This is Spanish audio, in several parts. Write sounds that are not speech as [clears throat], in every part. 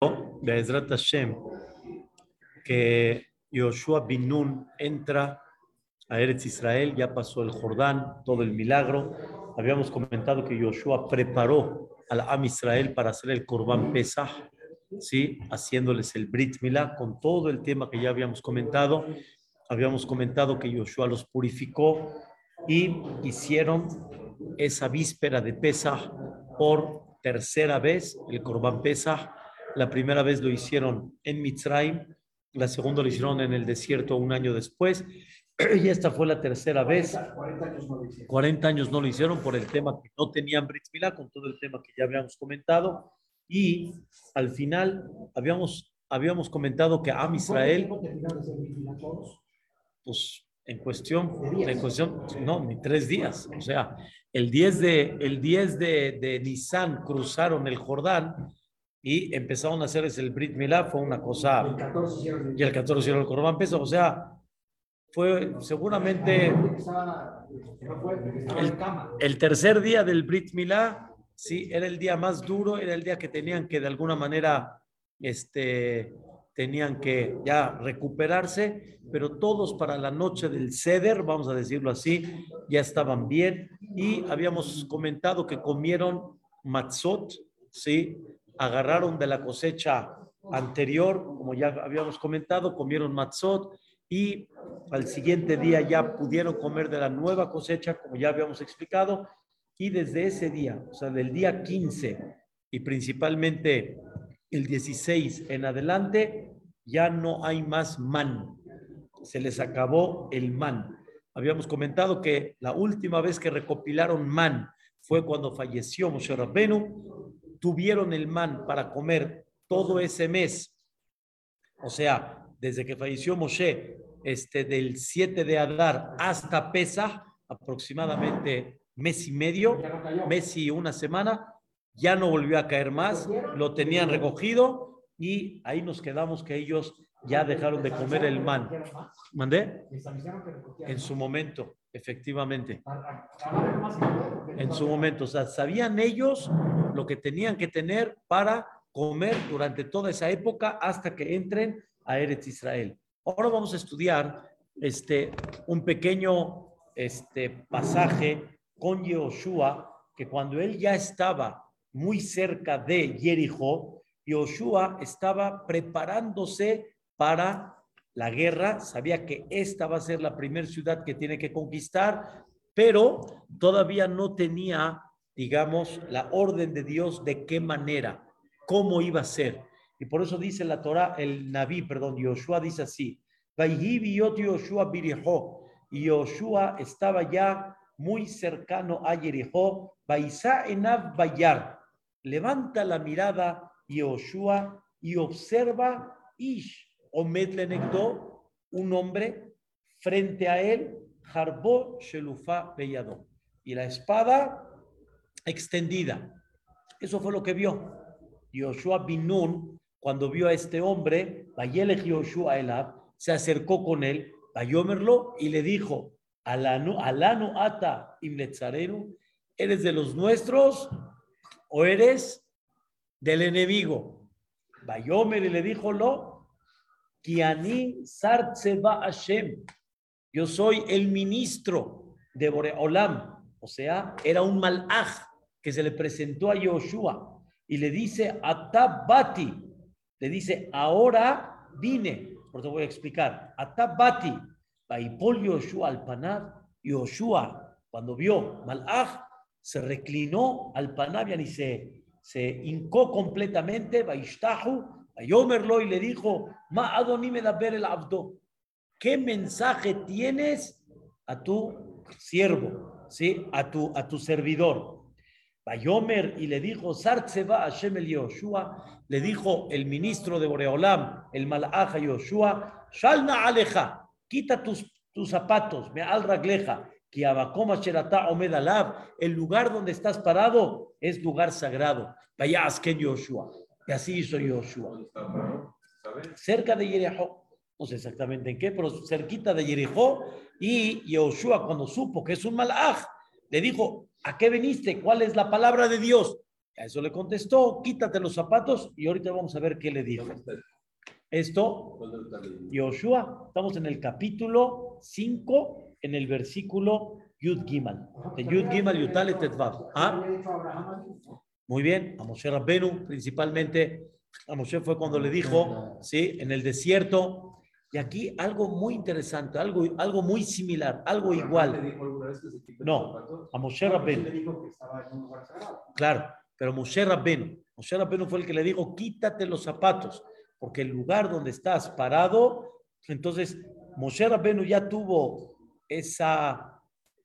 de Ezrat Hashem que Yoshua bin Nun entra a Eretz Israel, ya pasó el Jordán, todo el milagro. Habíamos comentado que Yoshua preparó al Am Israel para hacer el Korban Pesach, ¿sí? haciéndoles el Brit Milah con todo el tema que ya habíamos comentado. Habíamos comentado que Yoshua los purificó y hicieron esa víspera de Pesach por tercera vez, el Korban Pesach. La primera vez lo hicieron en Mitzrayim, la segunda lo hicieron en el desierto un año después, [clears throat] y esta fue la tercera vez. 40 años no lo hicieron. por el tema que no tenían Brit Milá, con todo el tema que ya habíamos comentado. Y al final habíamos, habíamos comentado que Am Israel, pues en cuestión, en cuestión, no, ni tres días. O sea, el 10 de, el 10 de, de Nisan cruzaron el Jordán y empezaron a hacer el Brit Milá, fue una cosa. Y el 14 hicieron el Corban Peso, o sea, fue seguramente el, el, tercer día del Brit Milá, sí, era el día más duro, era el día que tenían que de alguna manera, este, tenían que ya recuperarse, pero todos para la noche del Ceder, vamos a decirlo así, ya estaban bien y habíamos comentado que comieron matzot, sí, agarraron de la cosecha anterior, como ya habíamos comentado, comieron matzot y al siguiente día ya pudieron comer de la nueva cosecha, como ya habíamos explicado, y desde ese día, o sea, del día 15 y principalmente el 16 en adelante, ya no hay más man. Se les acabó el man. Habíamos comentado que la última vez que recopilaron man fue cuando falleció Moshe Rabbenu tuvieron el man para comer todo ese mes, o sea, desde que falleció Moshe, este, del 7 de Adar hasta Pesa, aproximadamente mes y medio, mes y una semana, ya no volvió a caer más, lo tenían recogido y ahí nos quedamos que ellos ya dejaron de comer el man. ¿Mandé? En su momento, efectivamente. En su momento, o sea, sabían ellos lo que tenían que tener para comer durante toda esa época hasta que entren a Eretz Israel. Ahora vamos a estudiar este, un pequeño este, pasaje con Yehoshua, que cuando él ya estaba muy cerca de Jericó, Yehoshua estaba preparándose para la guerra, sabía que esta va a ser la primera ciudad que tiene que conquistar, pero todavía no tenía digamos, la orden de Dios de qué manera, cómo iba a ser. Y por eso dice la Torah, el Naví, perdón, Yoshua dice así, y Yoshua estaba ya muy cercano a Jericó, Baisa enav bayar, levanta la mirada Yoshua y observa Ish, Omed Lenegdo, un hombre frente a él. Y la espada extendida. Eso fue lo que vio. Yoshua Binun, cuando vio a este hombre, Yoshua Elab, se acercó con él, Bayomerlo, y le dijo, Alano, Alano Ata Imletzarenu, ¿eres de los nuestros o eres del enemigo? Y le dijo, lo, Kiani Hashem, yo soy el ministro de Boreolam, o sea, era un malaj que se le presentó a Yoshua y le dice, Atabati, le dice, ahora vine, por eso voy a explicar, Atabati, Baipol Yoshua al Panab, Yoshua, cuando vio Malach, se reclinó al Panabian y se, se hincó completamente, Baishtahu, Bayomerlo y le dijo, Ma Adonime ver el Abdo, ¿qué mensaje tienes a tu siervo, ¿sí? a, tu, a tu servidor? Bayomer y le dijo, Sartseba Hashem el Yoshua, le dijo el ministro de Boreolam, el Malacha Yoshua, Shalna Aleja, quita tus, tus zapatos, me al ragleja, que abakoma sherata omed el lugar donde estás parado es lugar sagrado. Vaya Asken Yoshua. Y así hizo Yoshua. Cerca de Jericó, no sé exactamente en qué, pero cerquita de Jericó, y Yoshua cuando supo que es un malaj, le dijo, ¿A qué veniste? ¿Cuál es la palabra de Dios? A eso le contestó, quítate los zapatos y ahorita vamos a ver qué le dijo. Esto, Yoshua, estamos en el capítulo 5, en el versículo Yud Gimal. De Yud Gimal Yutale Tetvav. ¿Ah? Muy bien, a Moshe Rabbenu, principalmente, a Moshe fue cuando le dijo, ¿sí? En el desierto. Y aquí algo muy interesante, algo, algo muy similar, algo igual. No, a Moshe Rabbenu. Claro, pero Moshe Rabbenu, Moshe Rabbenu fue el que le dijo, quítate los zapatos, porque el lugar donde estás parado, entonces Moshe Rabbenu ya tuvo esa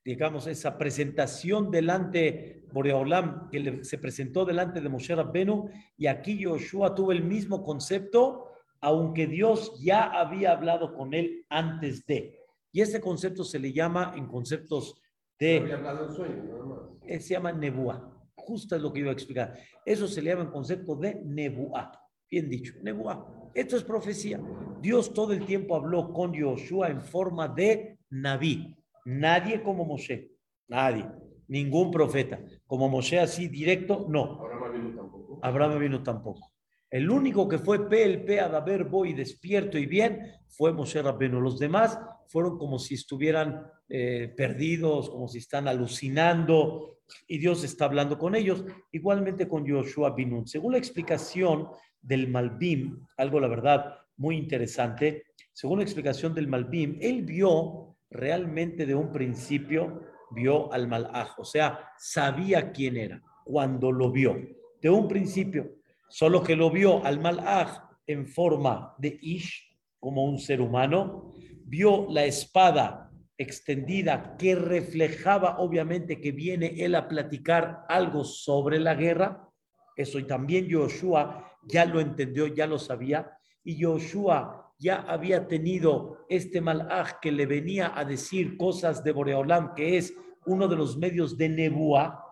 digamos, esa presentación delante, Boreolam, que se presentó delante de Moshe Rabbenu, y aquí Yoshua tuvo el mismo concepto, aunque Dios ya había hablado con él antes de. Y ese concepto se le llama en conceptos de... Había hablado en sueño, eh, Se llama Nebuá. Justo es lo que iba a explicar. Eso se le llama en concepto de Nebuá. Bien dicho, Nebuá. Esto es profecía. Dios todo el tiempo habló con Yoshua en forma de Naví. Nadie como Moshe, nadie, ningún profeta. Como Moshe así directo, no. Abraham vino tampoco. Abraham vino tampoco. El único que fue PLP a ver voy despierto y bien fue Moshe Rabbenu. Los demás fueron como si estuvieran eh, perdidos, como si están alucinando y Dios está hablando con ellos. Igualmente con Joshua Binun. Según la explicación del Malbim, algo la verdad muy interesante, según la explicación del Malbim, él vio realmente de un principio vio al malaj, o sea, sabía quién era cuando lo vio. De un principio, solo que lo vio al malaj en forma de ish, como un ser humano, vio la espada extendida que reflejaba obviamente que viene él a platicar algo sobre la guerra. Eso y también Joshua ya lo entendió, ya lo sabía. Y Joshua ya había tenido este malaj que le venía a decir cosas de Boreolam, que es uno de los medios de Nebúa,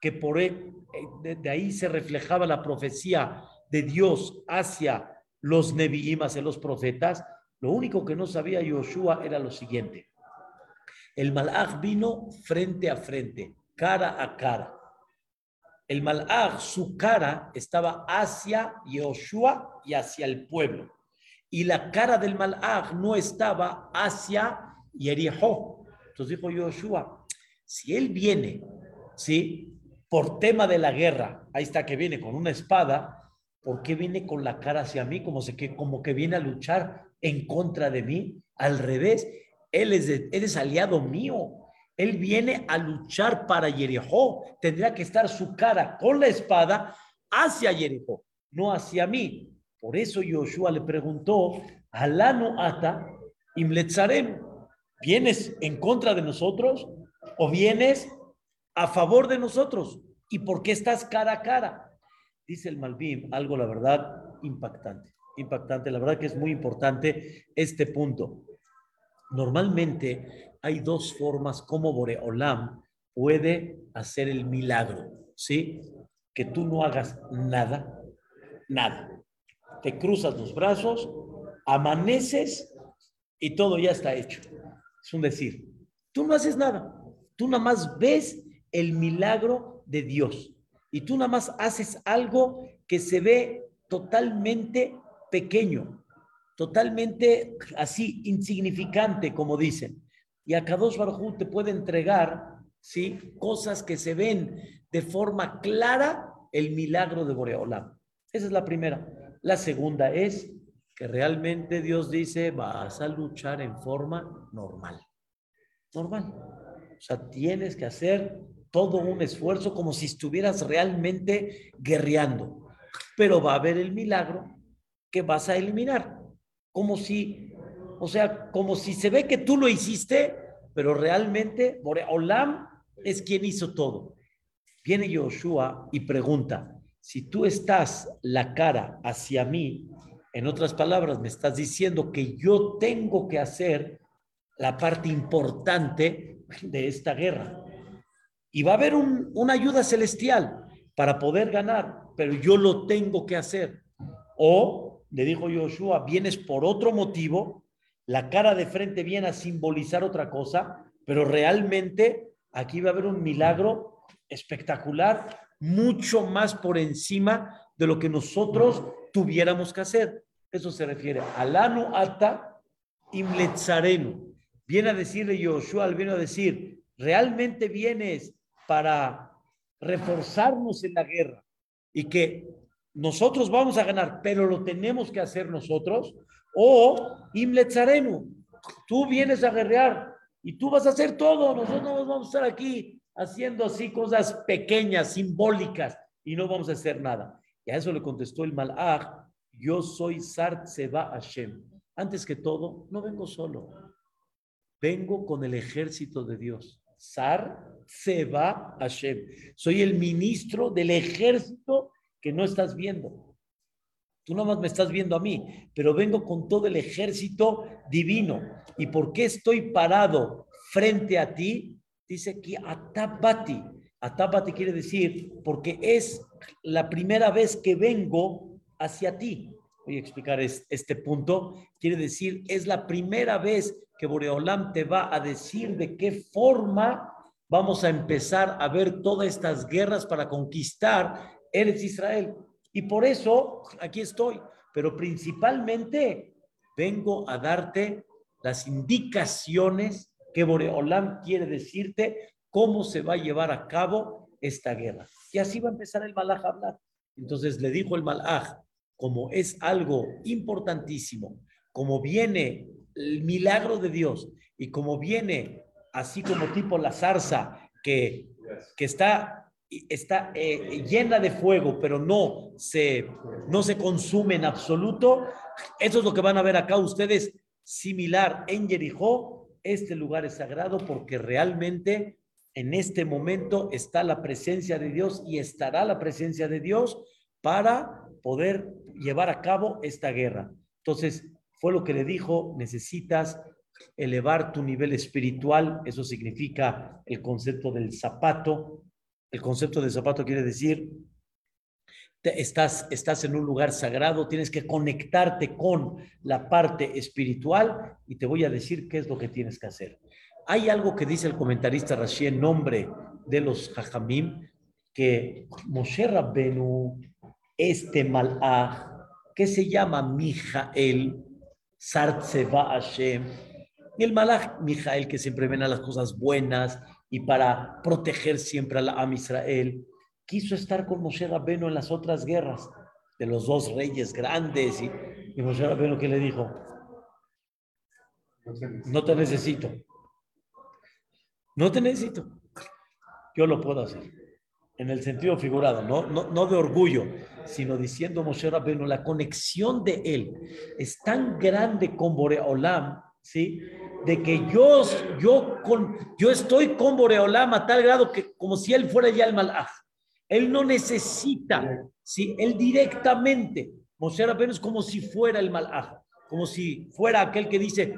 que por e, eh, de ahí se reflejaba la profecía de Dios hacia los Nevi'im, hacia los profetas. Lo único que no sabía Yoshua era lo siguiente. El malaj vino frente a frente, cara a cara. El malaj, su cara estaba hacia Yoshua y hacia el pueblo y la cara del Malach no estaba hacia Yerijo. Entonces dijo Yoshua, si él viene, ¿sí? Por tema de la guerra, ahí está que viene con una espada, ¿por qué viene con la cara hacia mí? Como, se, que, como que viene a luchar en contra de mí. Al revés, él es, él es aliado mío. Él viene a luchar para Yerijo. Tendría que estar su cara con la espada hacia Yerijo, no hacia mí. Por eso Yoshua le preguntó, Alano ata imletzarem, ¿vienes en contra de nosotros o vienes a favor de nosotros? ¿Y por qué estás cara a cara? Dice el Malvim algo, la verdad, impactante. Impactante, la verdad que es muy importante este punto. Normalmente hay dos formas como Boreolam puede hacer el milagro, ¿sí? Que tú no hagas nada, nada te cruzas los brazos, amaneces y todo ya está hecho. Es un decir, tú no haces nada, tú nada más ves el milagro de Dios y tú nada más haces algo que se ve totalmente pequeño, totalmente así insignificante, como dicen. Y a Kadosh Baruj te puede entregar, ¿sí? Cosas que se ven de forma clara el milagro de Boreolam. Esa es la primera. La segunda es que realmente Dios dice, vas a luchar en forma normal. Normal. O sea, tienes que hacer todo un esfuerzo como si estuvieras realmente guerreando. Pero va a haber el milagro que vas a eliminar. Como si, o sea, como si se ve que tú lo hiciste, pero realmente Olam es quien hizo todo. Viene Yoshua y pregunta, si tú estás la cara hacia mí, en otras palabras, me estás diciendo que yo tengo que hacer la parte importante de esta guerra. Y va a haber una ayuda celestial para poder ganar, pero yo lo tengo que hacer. O, le dijo Joshua, vienes por otro motivo, la cara de frente viene a simbolizar otra cosa, pero realmente aquí va a haber un milagro espectacular mucho más por encima de lo que nosotros tuviéramos que hacer. Eso se refiere a lano ata imletzarenu. Viene a decirle Yoshua, viene a decir, realmente vienes para reforzarnos en la guerra y que nosotros vamos a ganar, pero lo tenemos que hacer nosotros, o imletzarenu, tú vienes a guerrear y tú vas a hacer todo, nosotros no vamos a estar aquí haciendo así cosas pequeñas, simbólicas, y no vamos a hacer nada. Y a eso le contestó el Malach, yo soy Sart Seba Hashem. Antes que todo, no vengo solo, vengo con el ejército de Dios. Sar Seba Hashem. Soy el ministro del ejército que no estás viendo. Tú más me estás viendo a mí, pero vengo con todo el ejército divino. ¿Y por qué estoy parado frente a ti? Dice aquí Atabati. Atabati quiere decir porque es la primera vez que vengo hacia ti. Voy a explicar este punto. Quiere decir, es la primera vez que Boreolam te va a decir de qué forma vamos a empezar a ver todas estas guerras para conquistar Eres Israel. Y por eso aquí estoy. Pero principalmente vengo a darte las indicaciones que Boreolam quiere decirte cómo se va a llevar a cabo esta guerra. Y así va a empezar el Malaj a hablar. Entonces le dijo el Malaj, como es algo importantísimo, como viene el milagro de Dios y como viene así como tipo la zarza que, que está, está eh, llena de fuego, pero no se, no se consume en absoluto, eso es lo que van a ver acá ustedes similar en Jericó este lugar es sagrado porque realmente en este momento está la presencia de Dios y estará la presencia de Dios para poder llevar a cabo esta guerra. Entonces, fue lo que le dijo, necesitas elevar tu nivel espiritual, eso significa el concepto del zapato. El concepto del zapato quiere decir estás, estás en un lugar sagrado, tienes que conectarte con la parte espiritual y te voy a decir qué es lo que tienes que hacer. Hay algo que dice el comentarista Rashi en nombre de los Jajamim, que Moshe Rabbenu, este malach, que se llama Mijael, Sartzeva Hashem, y el malach Mijael, que siempre ven a las cosas buenas y para proteger siempre a la Am Israel, quiso estar con Moshe Rabbeinu en las otras guerras de los dos reyes grandes. Y, y Moshe Rabbeinu, ¿qué le dijo? No te necesito. No te necesito. Yo lo puedo hacer. En el sentido figurado, no, no, no de orgullo, sino diciendo Moshe Rabbeinu, la conexión de él es tan grande con Boreolam, ¿sí? De que yo, yo, con, yo estoy con Boreolam a tal grado que como si él fuera ya el malaj. Él no necesita, ¿sí? Él directamente, Moshe es como si fuera el malaj, como si fuera aquel que dice,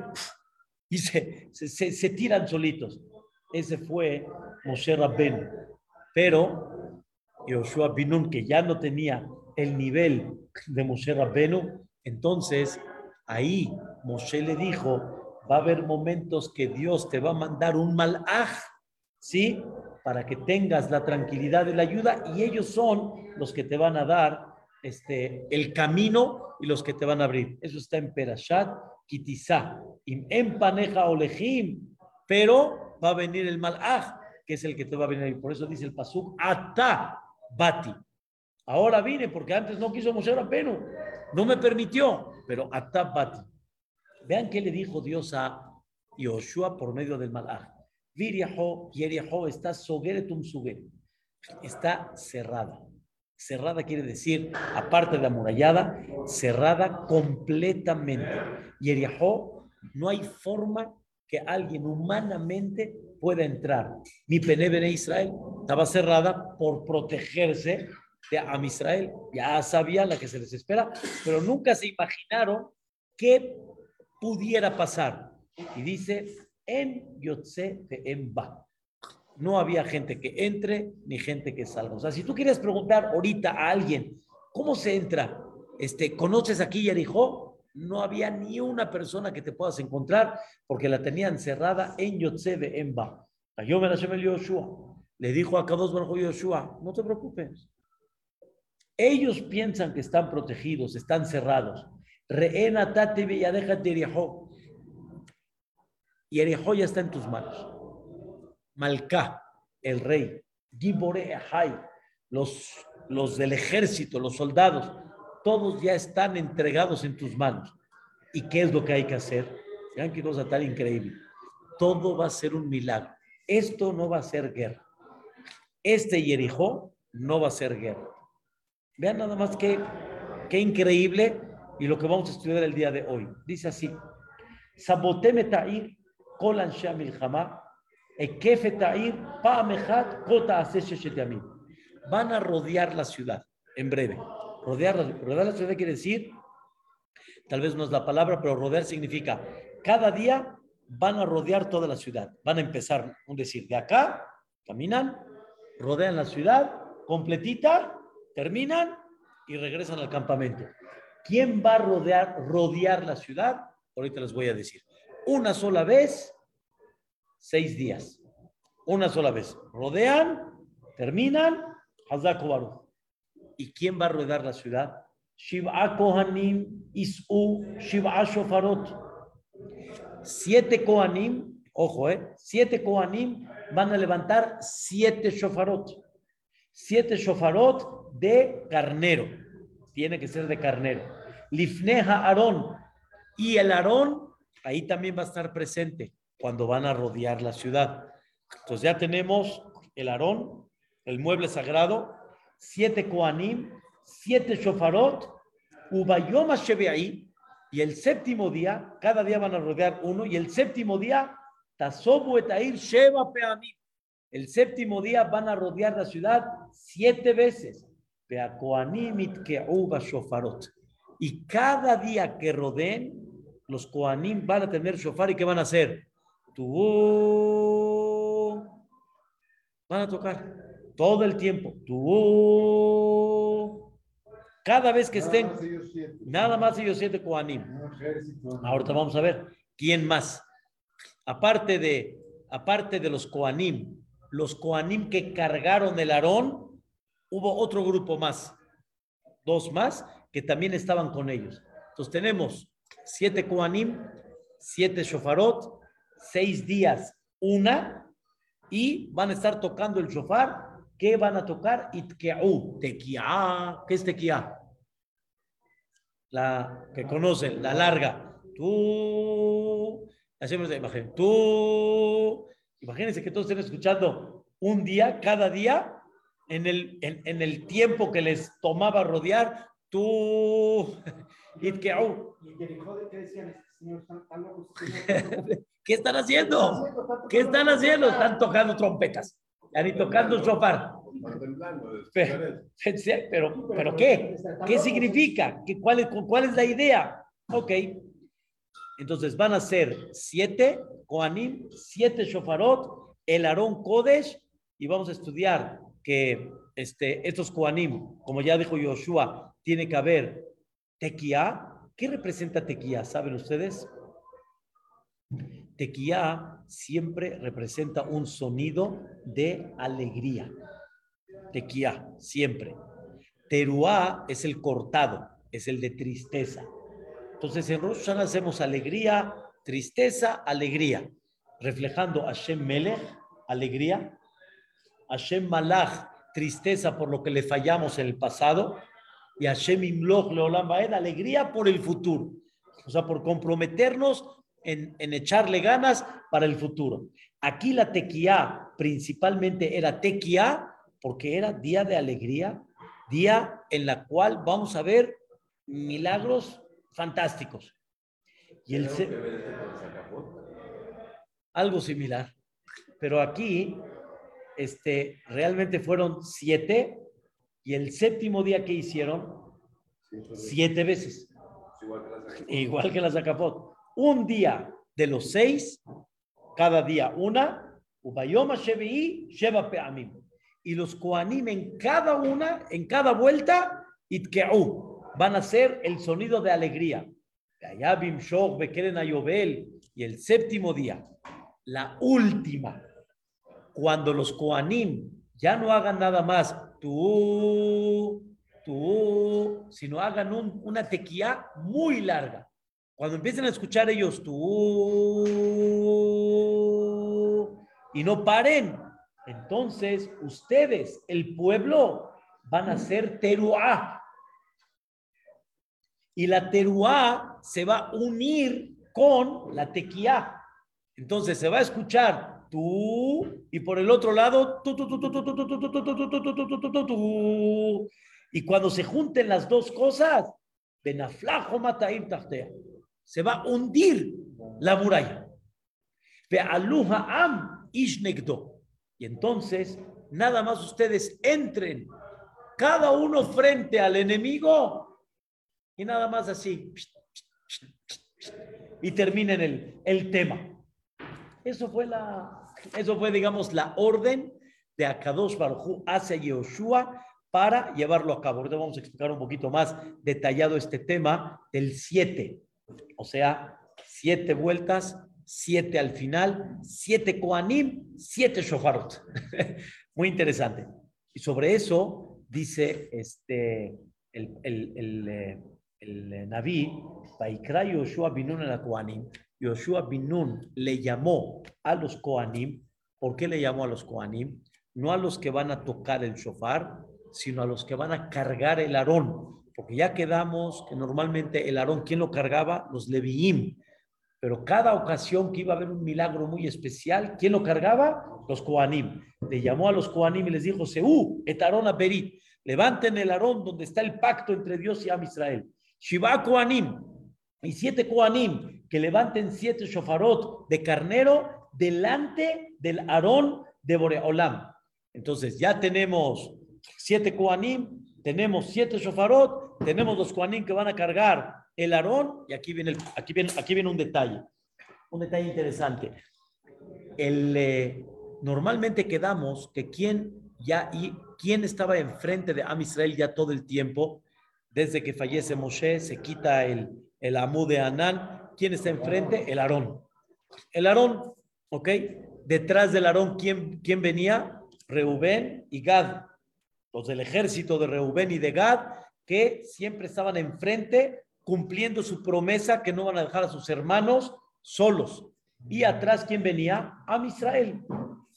y se, se, tiran solitos. Ese fue Moshe Rabbeinu. Pero Yoshua Binun, que ya no tenía el nivel de Moshe Rabbeinu, entonces ahí Moshe le dijo, va a haber momentos que Dios te va a mandar un malaj, ¿sí? Para que tengas la tranquilidad y la ayuda y ellos son los que te van a dar este, el camino y los que te van a abrir. Eso está en Perashat Kitizá, en Paneja Olejim, pero va a venir el Malach, que es el que te va a venir. Por eso dice el Pasuk, Ata Bati. Ahora vine porque antes no quiso Moshe Rabbeinu, no me permitió, pero Ata Bati. Vean qué le dijo Dios a Yoshua por medio del Malach. Viriajo, Yeriajo está Sogeretum Suger. Está cerrada. Cerrada quiere decir, aparte de amurallada, cerrada completamente. Yeriajo, no hay forma que alguien humanamente pueda entrar. Mi Penebene Israel estaba cerrada por protegerse de Am Israel. Ya sabían la que se les espera, pero nunca se imaginaron qué pudiera pasar. Y dice, en Yotze de Emba. No había gente que entre ni gente que salga. O sea, si tú quieres preguntar ahorita a alguien, ¿cómo se entra? Este, ¿Conoces aquí Yerijó? No había ni una persona que te puedas encontrar porque la tenían cerrada en Yotze Emba. Yoshua. le dijo a Kadosh Baruj Yoshua, no te preocupes. Ellos piensan que están protegidos, están cerrados. Reena tate Yerejó. Y Yerejó ya está en tus manos. Malká, el rey, Gibore Ahai, los, los del ejército, los soldados, todos ya están entregados en tus manos. ¿Y qué es lo que hay que hacer? Vean qué cosa tan increíble. Todo va a ser un milagro. Esto no va a ser guerra. Este Jericó no va a ser guerra. Vean nada más que qué increíble y lo que vamos a estudiar el día de hoy. Dice así: Saboteme ta'ir ta'ir pa'amechat kota Van a rodear la ciudad en breve. Rodear, rodear la ciudad quiere decir, tal vez no es la palabra, pero rodear significa cada día van a rodear toda la ciudad. Van a empezar, un decir, de acá, caminan, rodean la ciudad completita, terminan y regresan al campamento. ¿Quién va a rodear, rodear la ciudad? Ahorita les voy a decir. Una sola vez, seis días. Una sola vez. Rodean, terminan, Hazaku ¿Y quién va a rodear la ciudad? Shiv'a Kohanim Is'u Shiv'a Shofarot. Siete Kohanim, ojo, eh, siete Kohanim van a levantar siete shofarot. Siete shofarot de carnero. Tiene que ser de carnero. Lifneja Aarón. Y el Aarón, ahí también va a estar presente cuando van a rodear la ciudad. Entonces ya tenemos el Aarón, el mueble sagrado, siete Koanim, siete shofarot, Ubayoma ahí y el séptimo día, cada día van a rodear uno, y el séptimo día Sheva Peamim. El séptimo día van a rodear la ciudad siete veces. Y cada día que rodeen, los Koanim van a tener shofar y ¿qué van a hacer? Tu van a tocar todo el tiempo. Tu cada vez que estén, nada más ellos siete Koanim. Ahorita vamos a ver quién más aparte de, aparte de los Koanim, los Koanim que cargaron el Aarón, hubo otro grupo más, dos más, que también estaban con ellos. Entonces tenemos siete Koanim, siete Shofarot, seis días, una, y van a estar tocando el shofar. ¿Qué van a tocar? Itke'u, tequia. ¿Qué es tequia? La que conocen, la larga. Tú Hacemos la imagen. Tú, imagínense que todos estén escuchando un día, cada día, en el, en, el tiempo que les tomaba rodear, tú, ¿Qué están haciendo? [laughs] ¿Qué están haciendo? Están tocando trompetas. Están tocando shofar. [laughs] Pero, pero, ¿qué? ¿Qué significa? ¿Qué, cuál, es, ¿Cuál es la idea? Ok, entonces van a ser siete Koanim, siete Shofarot, el Aarón Kodesh, y vamos a estudiar que este, estos Koanim, como ya dijo Yoshua, tiene que haber Tequía. ¿Qué representa Tequía? ¿Saben ustedes? Tequía siempre representa un sonido de alegría. Tequía, siempre. Teruá es el cortado, es el de tristeza. Entonces en Rosh Hashanah hacemos alegría, tristeza, alegría, reflejando Hashem Melech, alegría, Hashem Malach, tristeza por lo que le fallamos en el pasado, y Hashem Imloch Leolam Baed, alegría por el futuro, o sea, por comprometernos en, en echarle ganas para el futuro. Aquí la tequía principalmente era tequía porque era día de alegría, día en la cual vamos a ver milagros fantásticos. Y el algo similar. Pero aquí, este, realmente fueron siete y el séptimo día que hicieron, siete veces. Igual que la Zacapot. Un día de los seis, cada día una, Ubayoma Shevi, Sheva Peamim. Y los Koanim en cada una, en cada vuelta, Itke'u van a ser el sonido de alegría. Y el séptimo día, la última, cuando los Koanim ya no hagan nada más, tú, tú, sino hagan una tequía muy larga. Cuando empiecen a escuchar ellos tú y no paren, entonces ustedes, el pueblo, van a ser teruá. Y la teruá se va a unir con la tequía. Entonces se va a escuchar tú y por el otro lado tú, tú, tú, tú, tú, tú, tú, tú, tú, tú, tú, tú, tú, Y cuando se junten las dos cosas. Se va a hundir la muralla. Y entonces, nada más ustedes entren, cada uno frente al enemigo, y nada más así. Y terminen el, el tema. Eso fue la, eso fue, digamos, la orden de Akadosh Baruj hacia Yehoshua para llevarlo a cabo. Ahorita vamos a explicar un poquito más detallado este tema del siete. O sea, siete vueltas siete al final, siete Koanim, siete Shofarot. [laughs] Muy interesante. Y sobre eso dice este, el, el, el, eh, el Naví, Vaikra Yoshua Binun a Koanim, Yoshua Binun le llamó a los Koanim, ¿por qué le llamó a los Koanim? No a los que van a tocar el shofar, sino a los que van a cargar el arón, porque ya quedamos que normalmente el arón, ¿quién lo cargaba? Los Leviim, pero cada ocasión que iba a haber un milagro muy especial, ¿quién lo cargaba? Los Koanim. Le llamó a los Koanim y les dijo, Seú, etarón Berit, levanten el arón donde está el pacto entre Dios y Am Israel. Shiva Koanim y siete Koanim que levanten siete shofarot de carnero delante del arón de Boreolam. Entonces ya tenemos siete Koanim, tenemos siete shofarot, tenemos los Koanim que van a cargar el Aarón, y aquí viene, aquí, viene, aquí viene un detalle, un detalle interesante. El, eh, normalmente quedamos que quien ya y quién estaba enfrente de Am Israel ya todo el tiempo, desde que fallece Moshe, se quita el, el Amú de Anán, ¿quién está enfrente? El Aarón. El Aarón, ¿ok? Detrás del Aarón, ¿quién, ¿quién venía? Reubén y Gad, los del ejército de Reubén y de Gad, que siempre estaban enfrente cumpliendo su promesa que no van a dejar a sus hermanos solos. Y atrás, ¿quién venía? A Israel.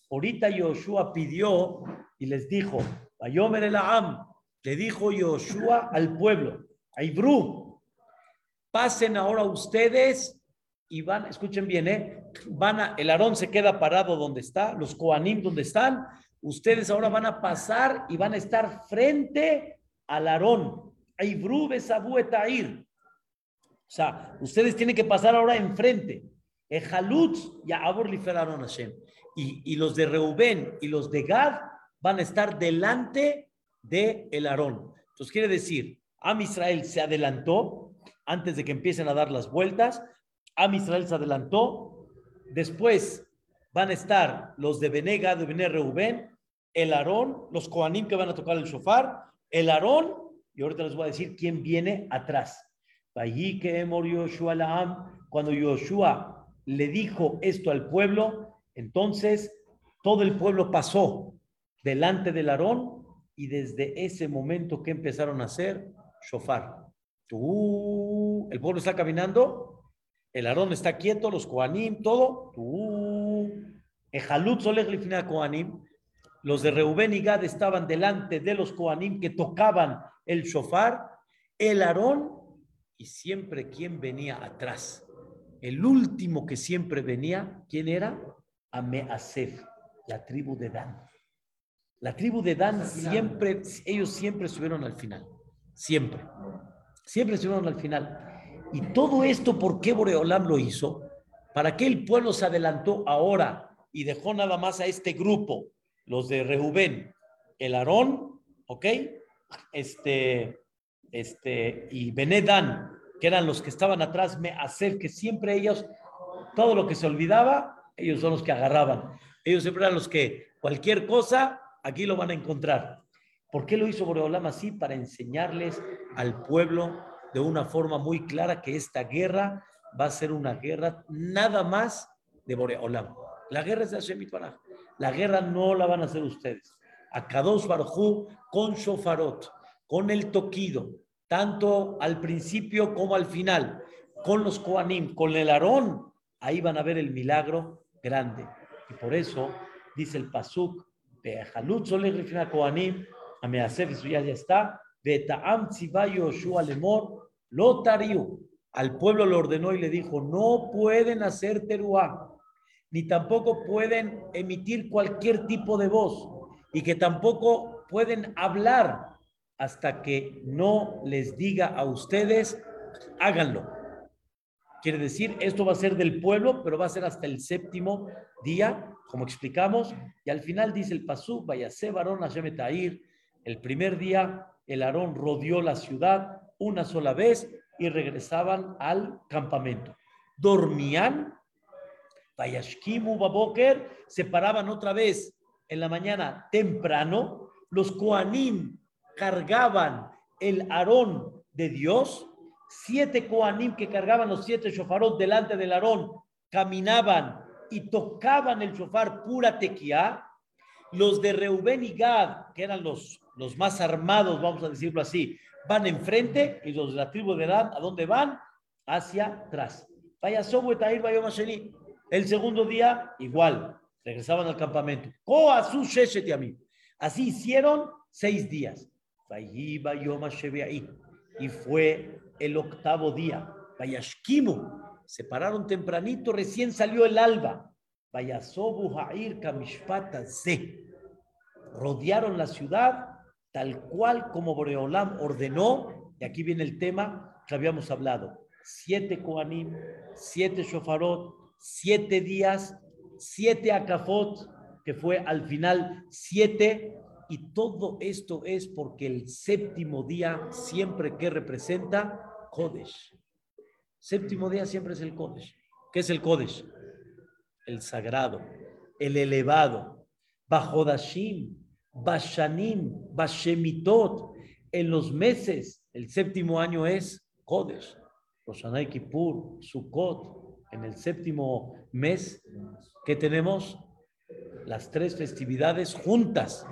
Ahorita Yoshua pidió y les dijo, Ayomer el Am, le dijo Yoshua al pueblo, Aibru, pasen ahora ustedes y van, escuchen bien, ¿eh? van a, el Aarón se queda parado donde está, los Koanim donde están, ustedes ahora van a pasar y van a estar frente al Aarón. O sea, ustedes tienen que pasar ahora enfrente. Y, y los de Reubén y los de Gad van a estar delante de el Aarón. Entonces quiere decir, Am Israel se adelantó antes de que empiecen a dar las vueltas. Am se adelantó. Después van a estar los de Benega, de Bené Reubén, el Aarón, los Koanim que van a tocar el shofar, el Aarón, y ahorita les voy a decir quién viene atrás. Cuando Yoshua le dijo esto al pueblo, entonces todo el pueblo pasó delante del Aarón y desde ese momento que empezaron a hacer shofar. Tú, el pueblo está caminando, el Aarón está quieto, los Koanim, todo. Tú, Ejalut Solech Koanim, los de Reubén y Gad estaban delante de los Koanim que tocaban el shofar. El Aarón y siempre quién venía atrás. El último que siempre venía, ¿quién era? Ameasef, la tribu de Dan. La tribu de Dan siempre, ellos siempre estuvieron al final. Siempre. Siempre estuvieron al final. Y todo esto, ¿por qué Boreolam lo hizo? ¿Para qué el pueblo se adelantó ahora y dejó nada más a este grupo, los de Rehubén, el Aarón, ¿ok? Este, este, y Benedan, que eran los que estaban atrás, me hacer que siempre ellos, todo lo que se olvidaba, ellos son los que agarraban. Ellos siempre eran los que cualquier cosa, aquí lo van a encontrar. ¿Por qué lo hizo Boreolam así? Para enseñarles al pueblo de una forma muy clara que esta guerra va a ser una guerra nada más de Boreolam. La guerra es de Hashem la guerra no la van a hacer ustedes. A Kadosh Barjú con shofarot, con el toquido, tanto al principio como al final, con los Koanim, con el Aarón, ahí van a ver el milagro grande. Y por eso dice el Pasuk, Be'ahalut Soleh Koanim, Ameasef, ya está, Be'ta'am Lemor, Lotariu. Al pueblo le ordenó y le dijo, no pueden hacer teruá, ni tampoco pueden emitir cualquier tipo de voz, y que tampoco pueden hablar hasta que no les diga a ustedes, háganlo. Quiere decir, esto va a ser del pueblo, pero va a ser hasta el séptimo día, como explicamos, y al final dice el Pasú, vayase varón Hashem Tair, el primer día el Aarón rodeó la ciudad una sola vez y regresaban al campamento. Dormían, Vayashkimu Baboker, se paraban otra vez en la mañana temprano, los Koanim cargaban el Aarón de Dios, siete Koanim que cargaban los siete shofarot delante del Aarón, caminaban y tocaban el shofar pura tequía, los de Reubén y Gad, que eran los, más armados, vamos a decirlo así, van enfrente y los de la tribu de Dan, ¿a dónde van? Hacia atrás. Vaya El segundo día, igual, regresaban al campamento. Así hicieron seis días. Y fue el octavo día. Vayashkimu, se pararon tempranito, recién salió el alba. Vayasobu Ha'ir Kamishpata Rodearon la ciudad tal cual como Boreolam ordenó, y aquí viene el tema que habíamos hablado, siete Koanim, siete Shofarot, siete días, siete Akafot, que fue al final siete, y todo esto es porque el séptimo día siempre que representa Kodesh. Séptimo día siempre es el Kodesh. ¿Qué es el Kodesh? El sagrado, el elevado, bajo Dashim, Bashanim, Bashemitot, en los meses, el séptimo año es Kodesh, Roshanay Kippur, Sukkot, en el séptimo mes que tenemos las tres festividades juntas,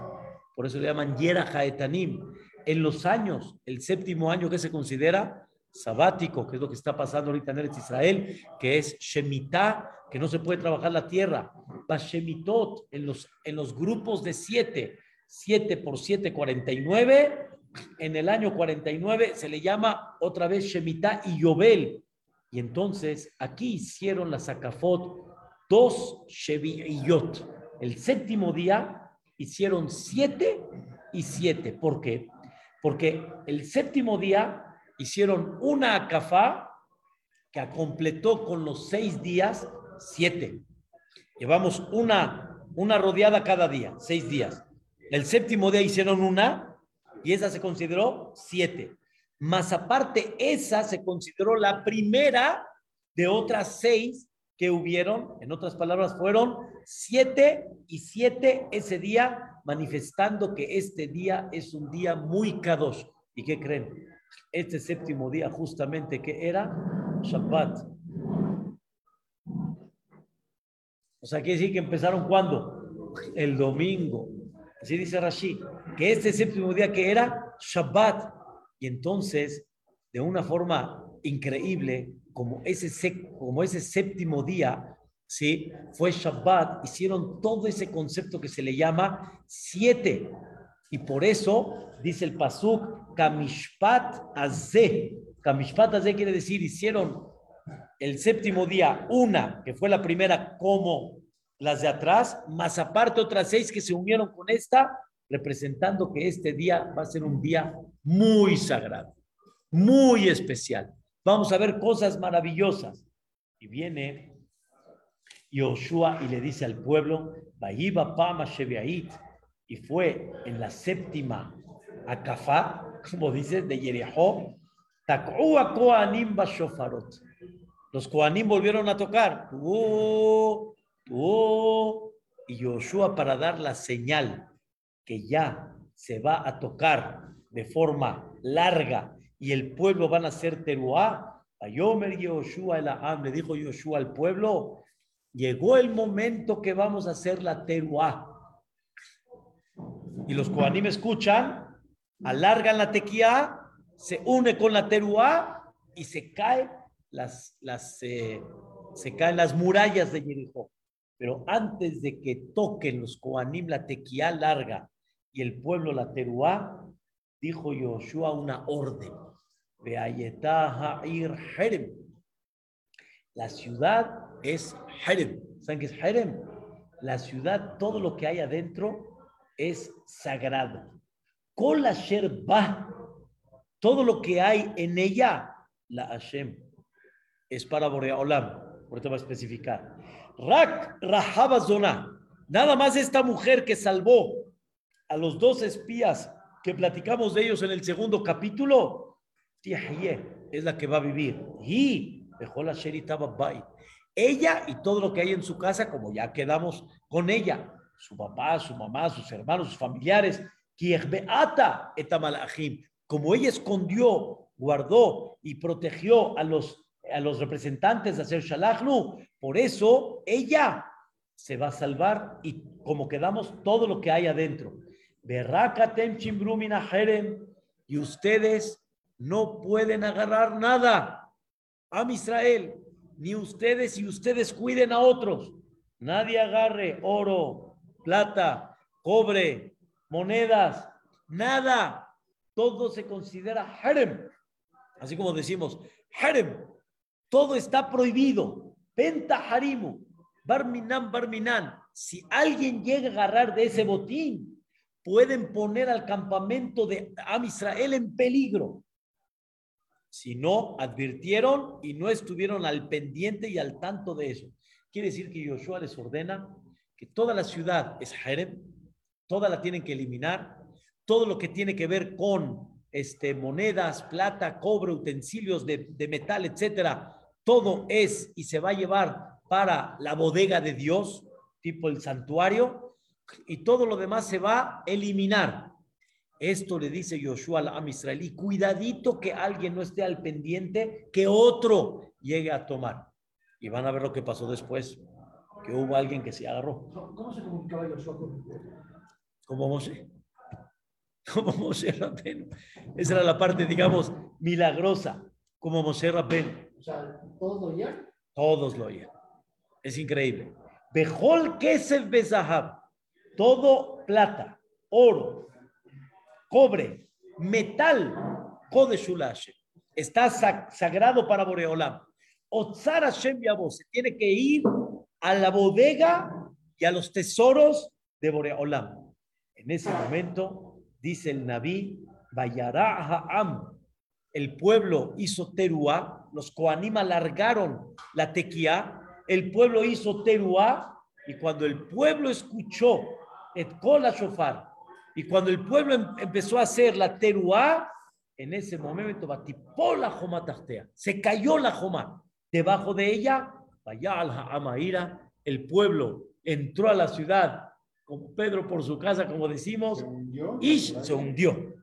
por eso le llaman Yera Haetanim. En los años, el séptimo año que se considera sabático, que es lo que está pasando ahorita en Eretz Israel, que es Shemitah, que no se puede trabajar la tierra, Bashemitot, en los, en los grupos de siete, 7 por 7, 49. En el año 49 se le llama otra vez Shemitah y Yobel. Y entonces aquí hicieron la Sakafot dos Sheviyot. El séptimo día hicieron siete y siete. ¿Por qué? Porque el séptimo día hicieron una Akafá que completó con los seis días siete. Llevamos una, una rodeada cada día, seis días. El séptimo día hicieron una y esa se consideró siete. Más aparte, esa se consideró la primera de otras seis que hubieron. En otras palabras, fueron siete y siete ese día, manifestando que este día es un día muy cadoso. ¿Y qué creen? Este séptimo día, justamente, que era Shabbat. O sea, quiere decir que empezaron cuando? El domingo. Así dice Rashi, que este séptimo día que era Shabbat. Y entonces, de una forma increíble, como ese, como ese séptimo día, ¿sí? Fue Shabbat, hicieron todo ese concepto que se le llama siete. Y por eso dice el Pasuk, Kamishpat Azeh. Kamishpat Azeh quiere decir, hicieron el séptimo día una, que fue la primera como las de atrás, más aparte otras seis que se unieron con esta, representando que este día va a ser un día muy sagrado, muy especial. Vamos a ver cosas maravillosas. Y viene Yoshua y le dice al pueblo, Pama y fue en la séptima Akafá, como dice, de Yerehó, Los Koanim volvieron a tocar. Uh, Oh, y Yoshua para dar la señal que ya se va a tocar de forma larga y el pueblo van a hacer teruá. Ayomer Yoshua el le dijo Yoshua al pueblo, llegó el momento que vamos a hacer la teruá. Y los Kohanim escuchan, alargan la tequía, se une con la teruá y se caen las, las, eh, se caen las murallas de Jericó. Pero antes de que toquen los Kohanim la tequía larga y el pueblo la teruá, dijo Yoshua una orden. La ciudad es Herem. ¿Saben qué es Herem? La ciudad, todo lo que hay adentro es sagrado. Con la Sherba, todo lo que hay en ella, la Hashem, es para Boreolam. Eso va a especificar. Rak Rahaba Zona. Nada más esta mujer que salvó a los dos espías que platicamos de ellos en el segundo capítulo, es la que va a vivir. Y dejó la Sheritaba Ella y todo lo que hay en su casa, como ya quedamos con ella, su papá, su mamá, sus hermanos, sus familiares, como ella escondió, guardó y protegió a los, a los representantes de hacer Shalachnu, por eso ella se va a salvar y como quedamos todo lo que hay adentro. Y ustedes no pueden agarrar nada. Am Israel, ni ustedes y ustedes cuiden a otros. Nadie agarre oro, plata, cobre, monedas, nada. Todo se considera harem. Así como decimos, harem. Todo está prohibido. Penta harimu. Barminan, barminan. Si alguien llega a agarrar de ese botín, pueden poner al campamento de Am Israel en peligro. Si no advirtieron y no estuvieron al pendiente y al tanto de eso. Quiere decir que Yoshua les ordena que toda la ciudad es Jerem, toda la tienen que eliminar, todo lo que tiene que ver con este, monedas, plata, cobre, utensilios de, de metal, etcétera, todo es y se va a llevar para la bodega de Dios, tipo el santuario, y todo lo demás se va a eliminar. Esto le dice Joshua al Am Israelí, cuidadito que alguien no esté al pendiente, que otro llegue a tomar. Y van a ver lo que pasó después, que hubo alguien que se agarró. ¿Cómo se comunicaba Joshua con Como Moshe. Como Moshe Rapeno. Esa era la parte, digamos, milagrosa, como Moshe. O sea, ¿todos lo oían? Todos lo oían. Es increíble. Bejol Kesef Bezahab. Todo plata, oro, cobre, metal, Kodeshulashe. Está sagrado para Boreolam. Otzar Hashem se tiene que ir a la bodega y a los tesoros de Boreolam. En ese momento, dice el Naví, Vayara Ha'am, el pueblo hizo teruá, los Koanim alargaron la tequía, el pueblo hizo teruá, y cuando el pueblo escuchó et la shofar, y cuando el pueblo em-, empezó a hacer la teruá, en ese momento batipó la joma se cayó la joma. Debajo de ella, vaya al Amaira, el pueblo entró a la ciudad con Pedro por su casa, como decimos, y se hundió.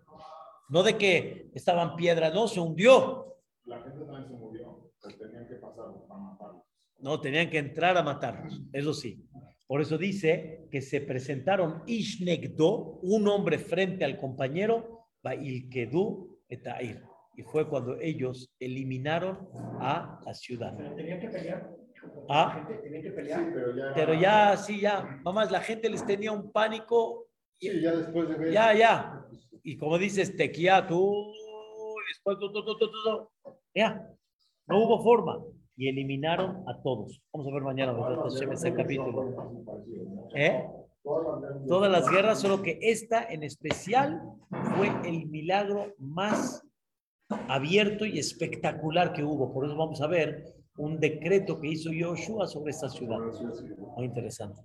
No de que estaban piedras, no, se hundió. La gente también se murió, tenían que pasar a matarlos. No, tenían que entrar a matarlos, eso sí. Por eso dice que se presentaron Ishnegdo, un hombre frente al compañero, Bailkedu etair. Y fue cuando ellos eliminaron a la ciudad. ¿Tenían que pelear? ¿Ah? ¿Tenían que pelear? Sí, pero ya, pero ya, sí, ya. Mamás, la gente les tenía un pánico. Sí, ya después de ver. Ya, ya. Y como dices, tequía, tú, después, tú, tú, tú, tú, tú, ya. No hubo forma y eliminaron a todos. Vamos a ver mañana ese capítulo. ¿Eh? Todas las guerras, solo que esta en especial fue el milagro más abierto y espectacular que hubo. Por eso vamos a ver un decreto que hizo Yoshua sobre esta ciudad. Muy interesante.